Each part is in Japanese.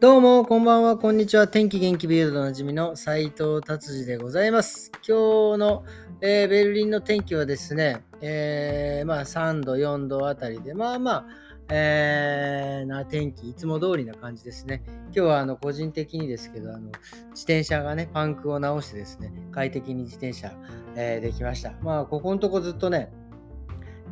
どうも、こんばんは、こんにちは。天気元気ビルドのなじみの斉藤達治でございます。今日の、えー、ベルリンの天気はですね、えー、まあ3度、4度あたりで、まあまあ、えー、な天気、いつも通りな感じですね。今日はあの個人的にですけど、あの自転車がね、パンクを直してですね、快適に自転車、えー、できました。まあ、ここのとこずっとね、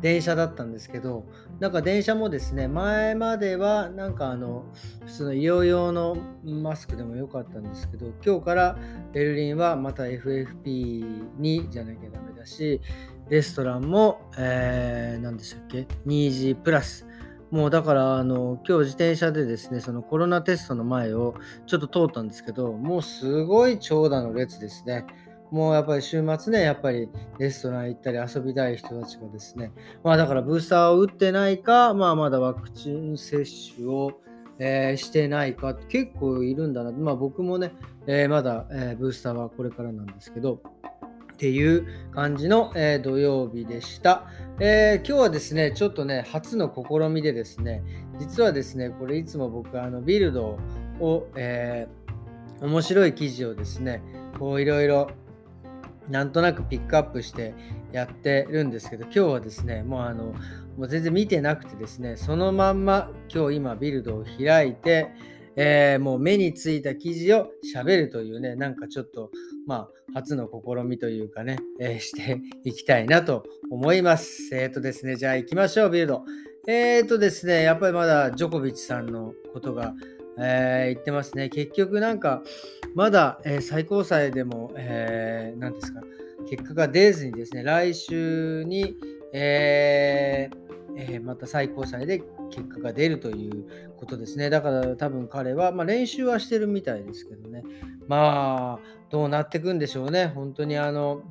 電車だったんですけど、なんか電車もですね、前まではなんかあの、普通の医療用のマスクでもよかったんですけど、今日からベルリンはまた FFP にじゃなきゃダメだし、レストランも、えー、何でしたっけ ?2G プラス。もうだからあの今日自転車でですね、そのコロナテストの前をちょっと通ったんですけど、もうすごい長蛇の列ですね。もうやっぱり週末ね、やっぱりレストラン行ったり遊びたい人たちがですね、まあだからブースターを打ってないか、まあまだワクチン接種を、えー、してないか、結構いるんだな。まあ僕もね、えー、まだ、えー、ブースターはこれからなんですけど、っていう感じの、えー、土曜日でした、えー、今日はですね、ちょっとね、初の試みでですね、実はですね、これいつも僕、あのビルドを、えー、面白い記事をですね、こういろいろなんとなくピックアップしてやってるんですけど、今日はですね、もうあの、もう全然見てなくてですね、そのまんま今日今ビルドを開いて、えー、もう目についた記事を喋るというね、なんかちょっと、まあ、初の試みというかね、えー、していきたいなと思います。えっ、ー、とですね、じゃあ行きましょう、ビルド。えっ、とですね、やっぱりまだジョコビッチさんのことが、え言ってますね。結局なんか、まだ、えー、最高裁でも、えー、何ですか、結果が出ずにですね、来週に、えーえー、また最高裁で結果が出るということですね。だから多分彼は、まあ、練習はしてるみたいですけどね。まあ、どうなってくんでしょうね。本当にあの、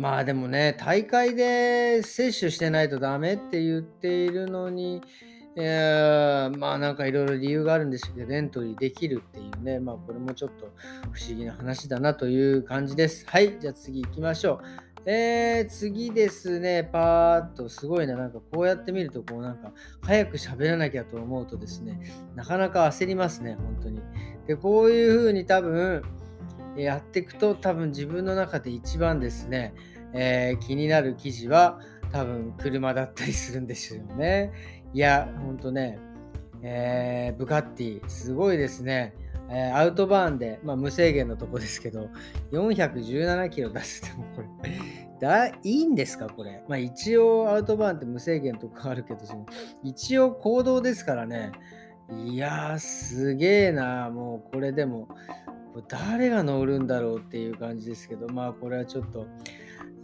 まあでもね、大会で接種してないとダメって言っているのに、え、まあなんかいろいろ理由があるんですけど、エントリーできるっていうね、まあこれもちょっと不思議な話だなという感じです。はい、じゃあ次行きましょう。えー、次ですね、パーッとすごいな、なんかこうやって見ると、こうなんか早く喋らなきゃと思うとですね、なかなか焦りますね、本当に。で、こういうふうに多分やっていくと、多分自分の中で一番ですね、えー、気になる記事は多分車だったりするんですよね。いや、ほんとね、えー、ブカッティ、すごいですね。えー、アウトバーンで、まあ、無制限のとこですけど、417キロ出せてもこれ、だいいんですかこれ。まあ一応アウトバーンって無制限とかあるけど、その一応行動ですからね。いやー、すげえな。もうこれでも、誰が乗るんだろうっていう感じですけど、まあこれはちょっと、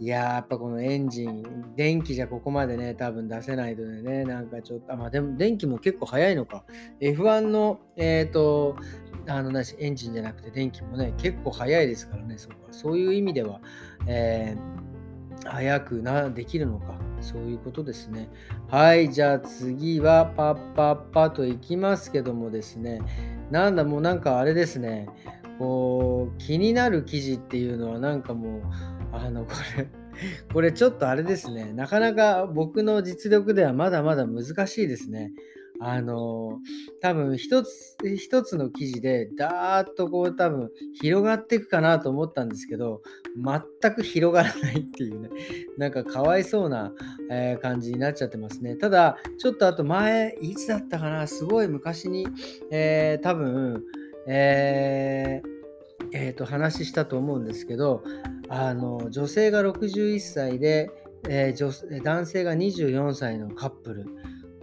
いやー、やっぱこのエンジン、電気じゃここまでね、多分出せないのでね、なんかちょっと、あ、まあでも電気も結構早いのか。F1 の、えっ、ー、と、あのなし、エンジンじゃなくて電気もね、結構早いですからね、そこはそういう意味では、えー、早くな、できるのか。そういうことですね。はい、じゃあ次はパッパッパといきますけどもですね、なんだ、もうなんかあれですね、こう、気になる記事っていうのはなんかもう、あの、これ、これちょっとあれですね。なかなか僕の実力ではまだまだ難しいですね。あの、多分一つ一つの記事でダーッとこう多分広がっていくかなと思ったんですけど、全く広がらないっていうね、なんかかわいそうな、えー、感じになっちゃってますね。ただ、ちょっとあと前、いつだったかな、すごい昔に、えー、多分、えーえー、と話したと思うんですけどあの女性が61歳で、えー、女男性が24歳のカップル。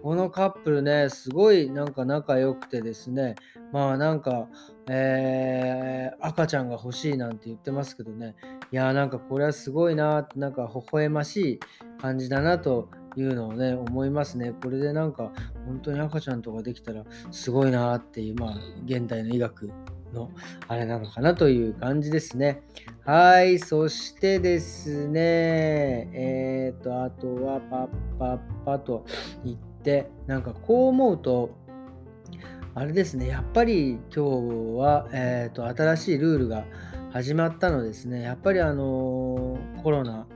このカップルねすごいなんか仲良くてですねまあなんか、えー、赤ちゃんが欲しいなんて言ってますけどね。いやなんかこれはすごいなってなんか微笑ましい感じだなというのをね思いますね。これでなんか本当に赤ちゃんとかできたらすごいなっていうまあ現代の医学。のあれなのかなという感じですね。はい、そしてですね、えっ、ー、と、あとはパッパッパと言って、なんかこう思うと、あれですね、やっぱり今日は、えーと、新しいルールが始まったのですね、やっぱりあのコロナ、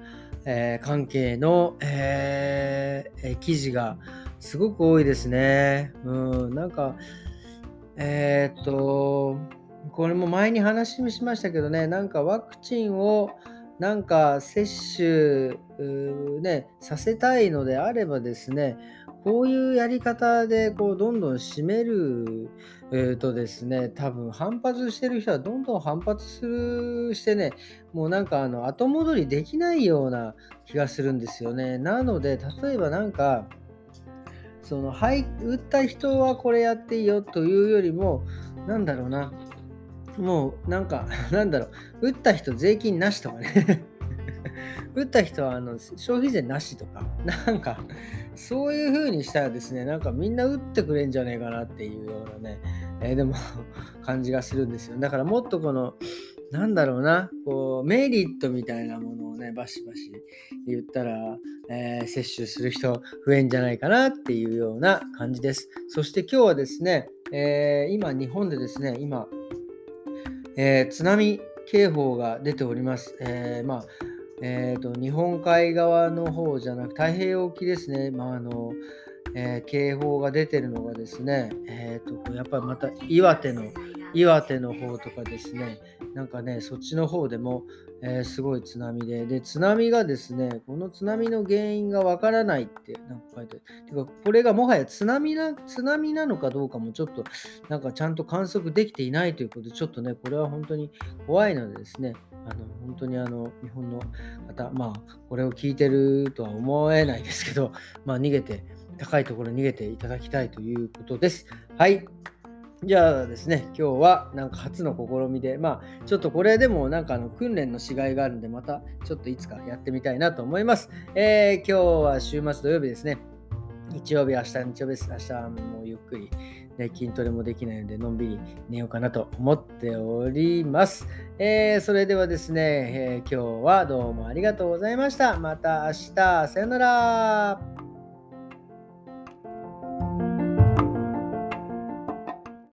えー、関係の、えー、記事がすごく多いですね。うん、なんか、えー、っと、これも前に話しましたけどね、なんかワクチンをなんか接種、ね、させたいのであればですね、こういうやり方でこうどんどん締める、えー、とですね、多分反発してる人はどんどん反発するしてね、もうなんかあの後戻りできないような気がするんですよね。なので、例えばなんか、その、はい、打った人はこれやっていいよというよりも、なんだろうな、もうなんか、なんだろう、打った人税金なしとかね 打った人はあの消費税なしとか、なんか、そういう風にしたらですね、なんかみんな打ってくれんじゃねえかなっていうようなね、えー、でも感じがするんですよ。だからもっとこの、なんだろうな、こう、メリットみたいなものをね、バシバシ言ったら、えー、接種する人増えんじゃないかなっていうような感じです。そして今日はですね、えー、今日本でですね、今、えー、津波警報が出ております。えー、まあえーと、日本海側の方じゃなく太平洋沖ですね、まああのえー、警報が出てるのがですね、えーと、やっぱりまた岩手の岩手の方とかですね、なんかね、そっちの方でも、えー、すごい津波で、で、津波がですね、この津波の原因がわからないってなんか書いてある。てか、これがもはや津波な、津波なのかどうかもちょっと、なんかちゃんと観測できていないということで、ちょっとね、これは本当に怖いのでですね、あの本当にあの日本の方、まあ、これを聞いてるとは思えないですけど、まあ、逃げて、高いところに逃げていただきたいということです。はい。じゃあですね、今日はなんか初の試みで、まあ、ちょっとこれでもなんかあの訓練のしがいがあるんで、またちょっといつかやってみたいなと思います。えー、今日は週末土曜日ですね。日曜日、明日日曜日です。明日はもうゆっくり、ね、筋トレもできないので、のんびり寝ようかなと思っております。えー、それではですね、えー、今日はどうもありがとうございました。また明日、さよなら。